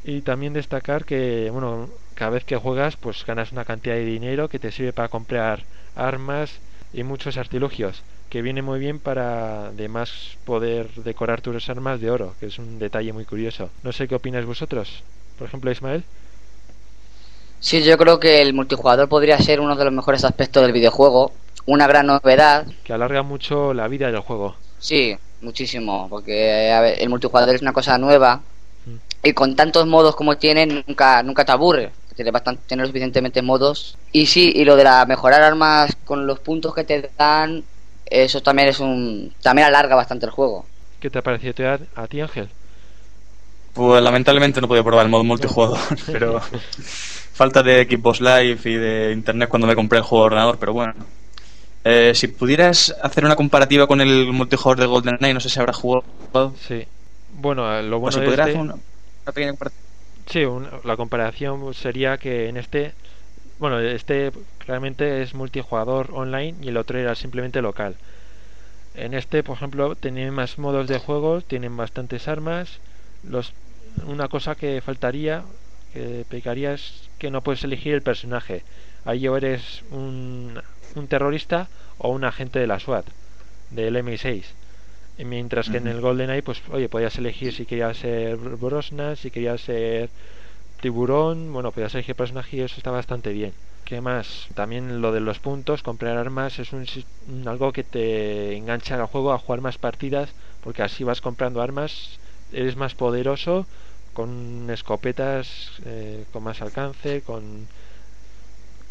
Y también destacar que, bueno, cada vez que juegas, pues ganas una cantidad de dinero que te sirve para comprar armas y muchos artilugios, que viene muy bien para además poder decorar tus armas de oro, que es un detalle muy curioso. No sé qué opináis vosotros. Por ejemplo, Ismael. Sí, yo creo que el multijugador podría ser uno de los mejores aspectos del videojuego. Una gran novedad. Que alarga mucho la vida del juego. Sí, muchísimo, porque a ver, el multijugador es una cosa nueva y con tantos modos como tiene nunca nunca te aburre. Tiene bastante, tiene suficientemente modos. Y sí, y lo de la mejorar armas con los puntos que te dan, eso también es un también alarga bastante el juego. ¿Qué te ha parecido a, a ti, Ángel? Pues lamentablemente no podía probar el modo multijugador, pero falta de Xbox Live y de internet cuando me compré el juego de ordenador, pero bueno. Eh, si pudieras hacer una comparativa con el multijugador de GoldenEye, no sé si habrás jugado. Sí. Bueno, eh, lo bueno si de pudieras este... hacer una, una pequeña comparativa. Sí, la comparación sería que en este, bueno, este claramente es multijugador online y el otro era simplemente local. En este, por ejemplo, tiene más modos de juego, tienen bastantes armas, los una cosa que faltaría, que pecaría es que no puedes elegir el personaje. Ahí o eres un, un terrorista o un agente de la SWAT, del MI6. Y Mientras que en el GoldenEye, pues, oye, podías elegir si querías ser Brosnan, si querías ser Tiburón, bueno, podías elegir personaje y eso está bastante bien. ¿Qué más? También lo de los puntos, comprar armas es un- algo que te engancha al juego a jugar más partidas, porque así vas comprando armas, eres más poderoso, con escopetas eh, con más alcance, con,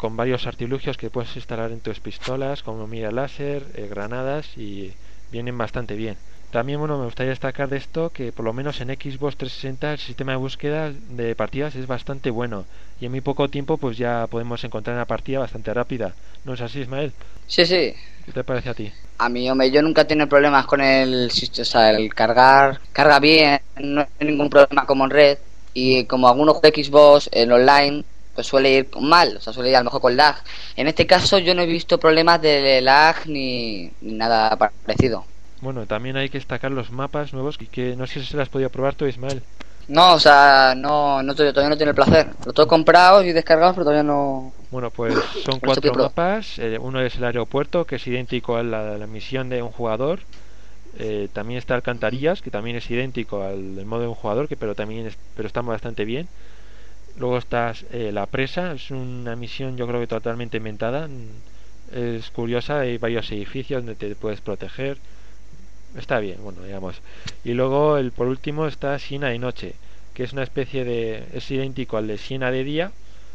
con varios artilugios que puedes instalar en tus pistolas, como mira láser, eh, granadas y vienen bastante bien. También bueno, me gustaría destacar de esto que por lo menos en Xbox 360 el sistema de búsqueda de partidas es bastante bueno y en muy poco tiempo pues ya podemos encontrar una partida bastante rápida. ¿No es así, Ismael? Sí, sí. ¿Qué te parece a ti? A mí, hombre, yo nunca he tenido problemas con el sistema, o sea, el cargar, carga bien, no hay ningún problema como en red. Y como algunos Xbox en online, pues suele ir mal, o sea, suele ir a lo mejor con lag. En este caso yo no he visto problemas de lag ni, ni nada parecido. Bueno, también hay que destacar los mapas nuevos y que no sé si se las has podido probar tú, Ismael. No, o sea, no, no todavía no tiene el placer. Lo tengo comprado y descargado, pero todavía no. Bueno, pues son cuatro mapas. eh, uno es el aeropuerto, que es idéntico a la, la misión de un jugador. Eh, también está Alcantarillas, que también es idéntico al del modo de un jugador, que pero también es, pero está bastante bien. Luego está eh, la presa, es una misión yo creo que totalmente inventada. Es curiosa, hay varios edificios donde te puedes proteger. Está bien, bueno, digamos. Y luego el por último está Siena de noche, que es una especie de es idéntico al de Siena de día,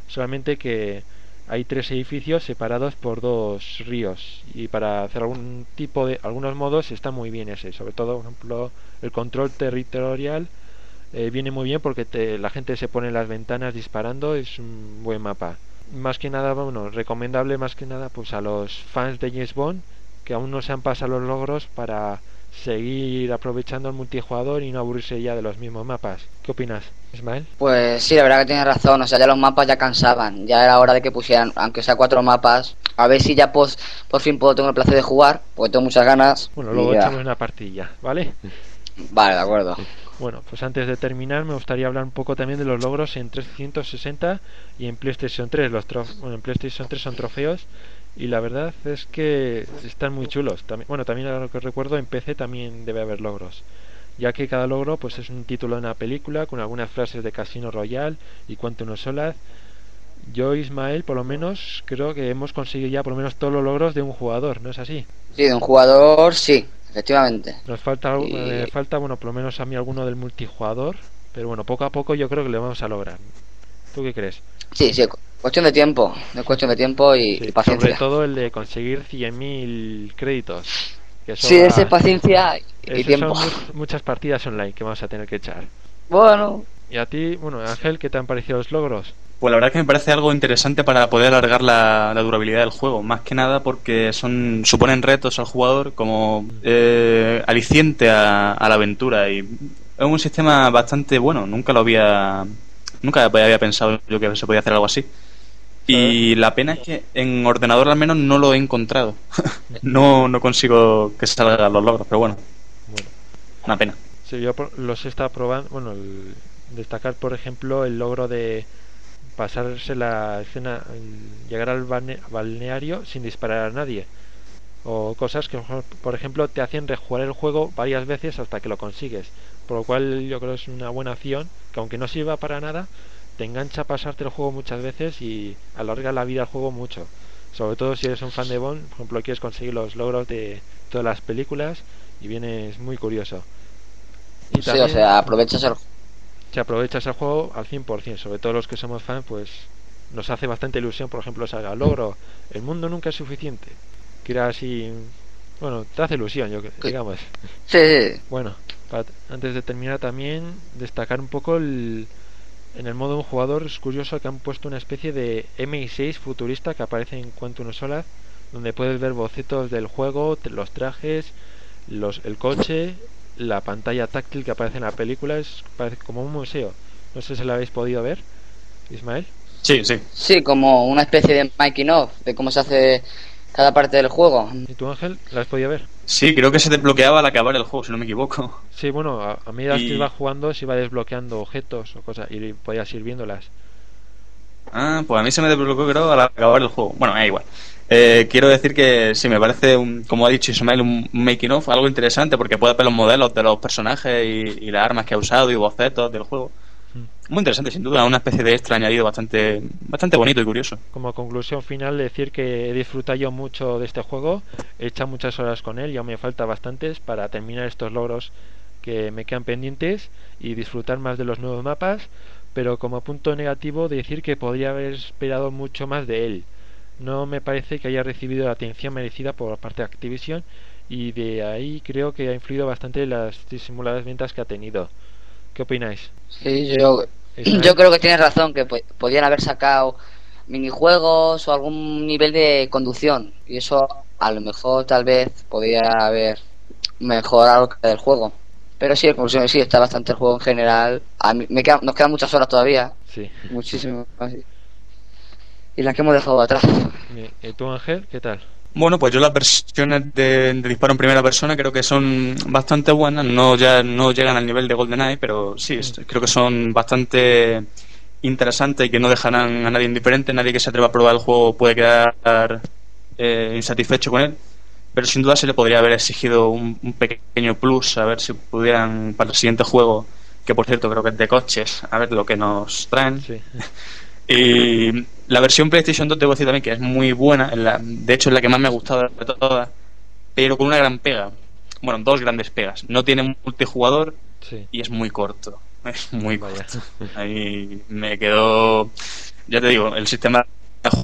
solamente que hay tres edificios separados por dos ríos y para hacer algún tipo de algunos modos está muy bien ese sobre todo por ejemplo el control territorial eh, viene muy bien porque te- la gente se pone en las ventanas disparando es un buen mapa más que nada bueno recomendable más que nada pues a los fans de James Bond que aún no se han pasado los logros para seguir aprovechando el multijugador y no aburrirse ya de los mismos mapas ¿qué opinas Ismael? Pues sí, la verdad que tienes razón. O sea, ya los mapas ya cansaban. Ya era hora de que pusieran, aunque sea cuatro mapas. A ver si ya pues, por fin puedo tener el placer de jugar, porque tengo muchas ganas. bueno luego echamos una partilla ¿vale? Vale, de acuerdo. Bueno, pues antes de terminar me gustaría hablar un poco también de los logros en 360 y en PlayStation 3. Los bueno, en PlayStation 3 son trofeos y la verdad es que están muy chulos. También, bueno, también a lo que recuerdo en PC también debe haber logros, ya que cada logro pues es un título de una película con algunas frases de Casino Royale y Quantum of Solace. Yo, Ismael, por lo menos creo que hemos conseguido ya por lo menos todos los logros de un jugador, ¿no es así? Sí, de un jugador, sí, efectivamente. Nos falta, Y- me falta, bueno, por lo menos a mí alguno del multijugador, pero bueno, poco a poco yo creo que lo vamos a lograr. ¿Tú qué crees? Sí, sí, cu- cuestión de tiempo. Es cuestión de tiempo y, Sí, y paciencia. sobre todo el de conseguir 100.000 créditos. Que Sí, ese paciencia y tiempo. son mu- muchas partidas online que vamos a tener que echar. Bueno, Y a ti, bueno, Ángel, ¿qué te han parecido los logros? Pues la verdad que me parece algo interesante para poder alargar la, la durabilidad del juego, más que nada porque son suponen retos al jugador como eh, aliciente a, a la aventura y es un sistema bastante bueno. Nunca lo había nunca había pensado yo que se podía hacer algo así. Y la pena es que en ordenador al menos no lo he encontrado. no, no consigo que salgan los logros, pero bueno, Bueno, una pena. sí, yo los he estado probando, bueno, el- destacar por ejemplo el logro de pasarse la escena, llegar al balne- balneario sin disparar a nadie. O cosas que, por ejemplo, te hacen rejugar el juego varias veces hasta que lo consigues. Por lo cual yo creo que es una buena acción, que aunque no sirva para nada, te engancha a pasarte el juego muchas veces y alarga la vida al juego mucho. Sobre todo si eres un fan de Bond, por ejemplo, quieres conseguir los logros de todas las películas y vienes muy curioso. Y sí, o sea, aprovechas el si aprovechas el juego al 100%, sobre todo los que somos fans, pues nos hace bastante ilusión, por ejemplo, salga logro. El mundo nunca es suficiente. Que era así. Bueno, te hace ilusión, yo digamos. Sí. Bueno, para- antes de terminar, también destacar un poco el. En el modo un jugador es curioso que han puesto una especie de MI6 futurista que aparece en Quantum of Solace, donde puedes ver bocetos del juego, los trajes, los, el coche, la pantalla táctil que aparece en la película, es parece como un museo. No sé si lo habéis podido ver, Ismael. Sí, sí. Sí, como una especie de making of, de cómo se hace cada parte del juego. ¿Y tú, Ángel? ¿La has podido ver? Sí, creo que se desbloqueaba al acabar el juego, si no me equivoco. Sí, bueno, a, a medida Y- que iba jugando se iba desbloqueando objetos o cosas y podías ir viéndolas. Ah, pues a mí se me desbloqueó creo al acabar el juego. Bueno, es igual. Eh, quiero decir que sí, me parece, un- como ha dicho Ismael, un making of, algo interesante porque puedes ver los modelos de los personajes y, y las armas que ha usado y bocetos del juego. Muy interesante, sin duda, una especie de extra añadido bastante, bastante bonito y curioso. Como conclusión final, decir que he disfrutado yo mucho de este juego, he echado muchas horas con él y aún me falta bastantes para terminar estos logros que me quedan pendientes y disfrutar más de los nuevos mapas, pero como punto negativo decir que podría haber esperado mucho más de él. No me parece que haya recibido la atención merecida por parte de Activision y de ahí creo que ha influido bastante las disimuladas ventas que ha tenido. ¿Qué opináis? Sí, yo, yo creo que tienes razón, que po- podían haber sacado minijuegos o algún nivel de conducción. Y eso a lo mejor tal vez podría haber mejorado el juego. Pero sí, en conclusión, sí, está bastante el juego en general. A mí, me quedan, nos quedan muchas horas todavía. Sí. Muchísimas. Y las que hemos dejado atrás. ¿Y tú, Ángel? ¿Qué tal? Bueno, pues yo las versiones de, de disparo en primera persona creo que son bastante buenas. No ya no llegan al nivel de GoldenEye, pero sí, es- creo que son bastante interesantes y que no dejarán a nadie indiferente. Nadie que se atreva a probar el juego puede quedar eh, insatisfecho con él. Pero sin duda se le podría haber exigido un, un pequeño plus, a ver si pudieran para el siguiente juego, que por cierto creo que es de coches, a ver lo que nos traen. Sí. Y la versión PlayStation 2 debo decir también que es muy buena, la- de hecho es la que más me ha gustado de todas, pero con una gran pega. Bueno, dos grandes pegas. No tiene multijugador Sí. y es muy corto. Es muy corto. Ahí me quedó, ya te digo, el sistema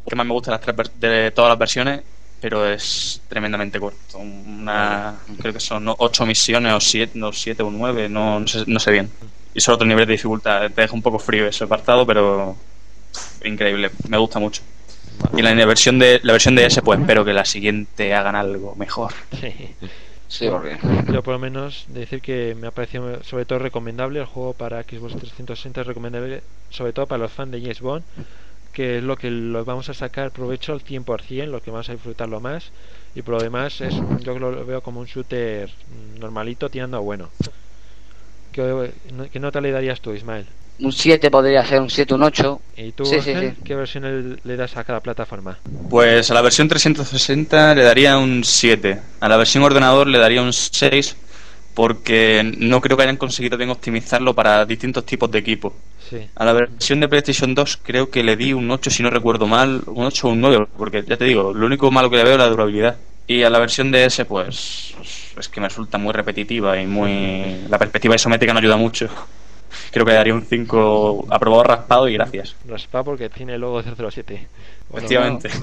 que más me gusta de, las tres ver- de todas las versiones, pero es tremendamente corto. Una, creo que son ocho misiones o siete, no, siete o nueve, no, no, sé, no sé bien. Y solo otro nivel de dificultad. Te deja un poco frío ese apartado, pero increíble, me gusta mucho. Y la versión de la versión de S, pues espero que la siguiente hagan algo mejor. Sí. Sí, porque... Yo por lo menos decir que me ha parecido sobre todo recomendable el juego para Xbox 360 es recomendable sobre todo para los fans de James Bond que es lo que lo vamos a sacar provecho al 100% lo que vamos a disfrutarlo más y por lo demás es yo lo veo como un shooter normalito tirando a bueno ¿Qué, ¿Qué nota le darías tú Ismael? Un 7 podría ser, un 7, un 8. ¿Y tú Sí, sí, Ángel, sí. qué versión le- le das a cada plataforma? Pues a la versión 360 le daría un 7. A la versión ordenador le daría un 6 porque no creo que hayan conseguido bien optimizarlo para distintos tipos de equipo. Sí. A la versión de PlayStation 2 creo que le di un 8 si no recuerdo mal, un 8 o un 9, porque ya te digo, lo único malo que le veo es la durabilidad. Y a la versión de S pues es que me resulta muy repetitiva y muy... La perspectiva isométrica no ayuda mucho. Creo que le daría un 5 aprobado raspado y gracias. Raspa porque tiene el logo 007. Bueno, Efectivamente.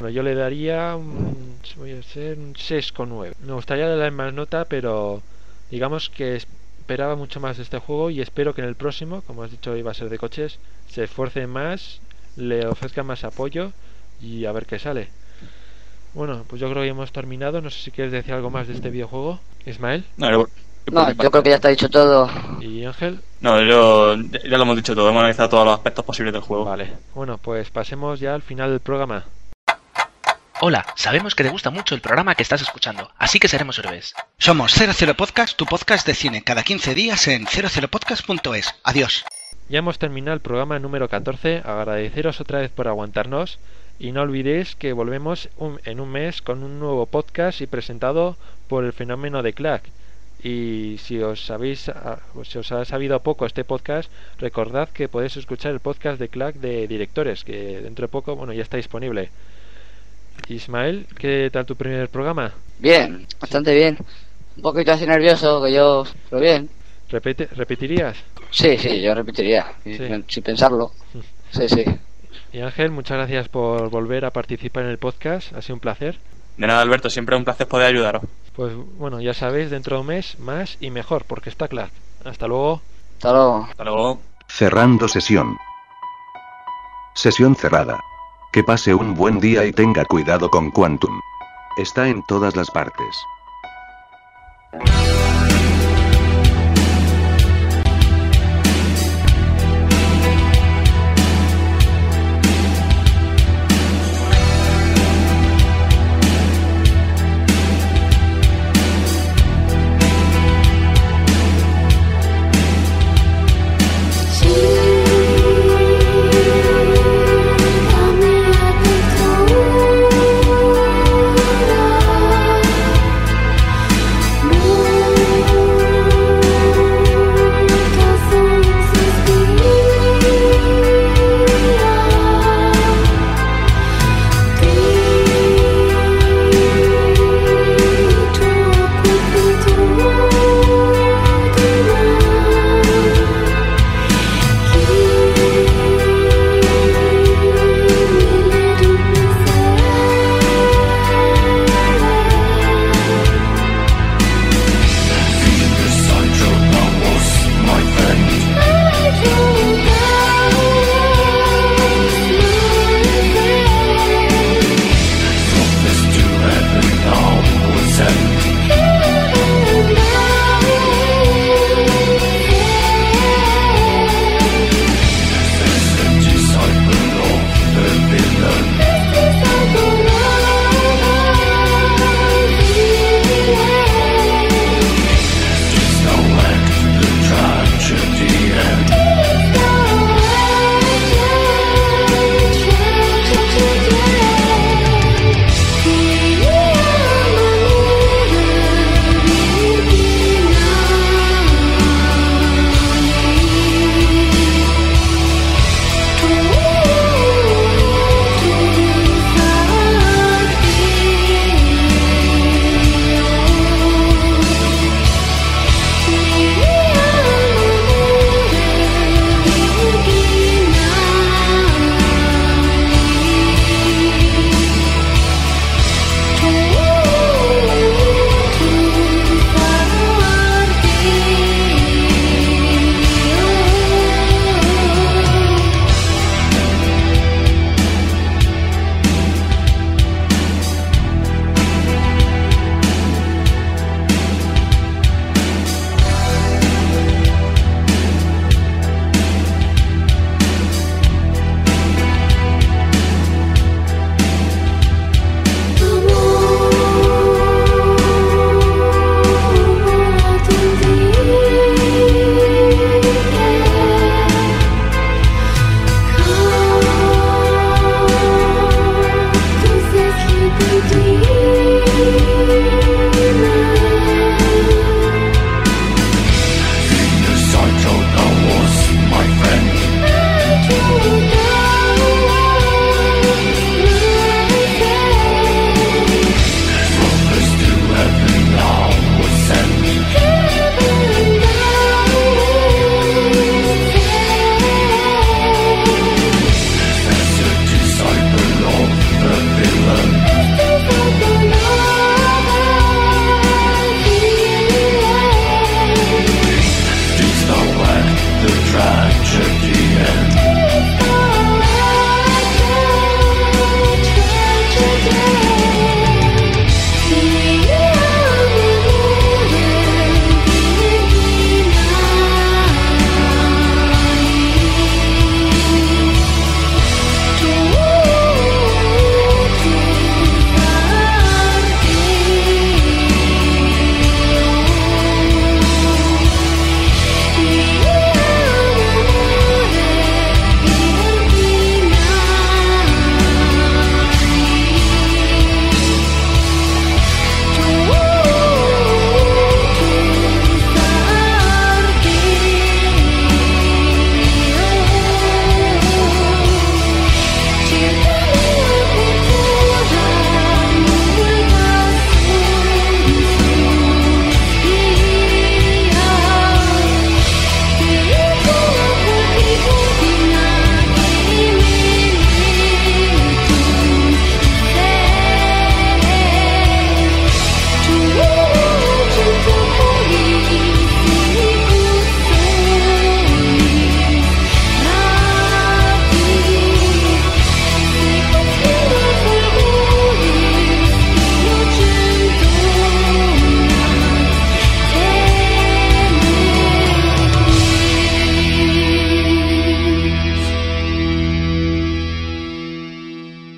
Bueno, yo le daría un, voy a ser un 6,9. Me gustaría darle más nota, pero digamos que esperaba mucho más de este juego y espero que en el próximo, como has dicho iba a ser de coches, se esfuerce más, le ofrezca más apoyo y a ver qué sale. Bueno, pues yo creo que hemos terminado. No sé si quieres decir algo más de este videojuego, Ismael. No, yo- No, yo creo que ya está dicho todo. ¿Y Ángel? No, yo ya lo hemos dicho todo, hemos analizado todos los aspectos posibles del juego. Vale. Bueno, pues pasemos ya al final del programa. Hola, sabemos que te gusta mucho el programa que estás escuchando, así que seremos héroes. Somos 00 Podcast, tu podcast de cine, cada 15 días en 00podcast.es. Adiós. Ya hemos terminado el programa número 14. Agradeceros otra vez por aguantarnos. Y no olvidéis que volvemos un- en un mes con un nuevo podcast y presentado por el fenómeno de Clack. Y si os habéis ah, si os ha sabido poco este podcast, recordad que podéis escuchar el podcast de Clack de directores, que dentro de poco bueno ya está disponible. Ismael, ¿qué tal tu primer programa? Bien, bastante bien. Un poquito así nervioso, que yo... Pero bien. Repete- ¿Repetirías? Sí, sí, yo repetiría. Sí. Sin sin pensarlo. Sí, sí. Y Ángel, muchas gracias por volver a participar en el podcast. Ha sido un placer. De nada, Alberto, siempre un placer poder ayudaros. Pues bueno, ya sabéis, dentro de un mes más y mejor, porque está claro. Hasta luego. Hasta luego. Hasta luego. Cerrando sesión. Sesión cerrada. Que pase un buen día y tenga cuidado con Quantum. Está en todas las partes.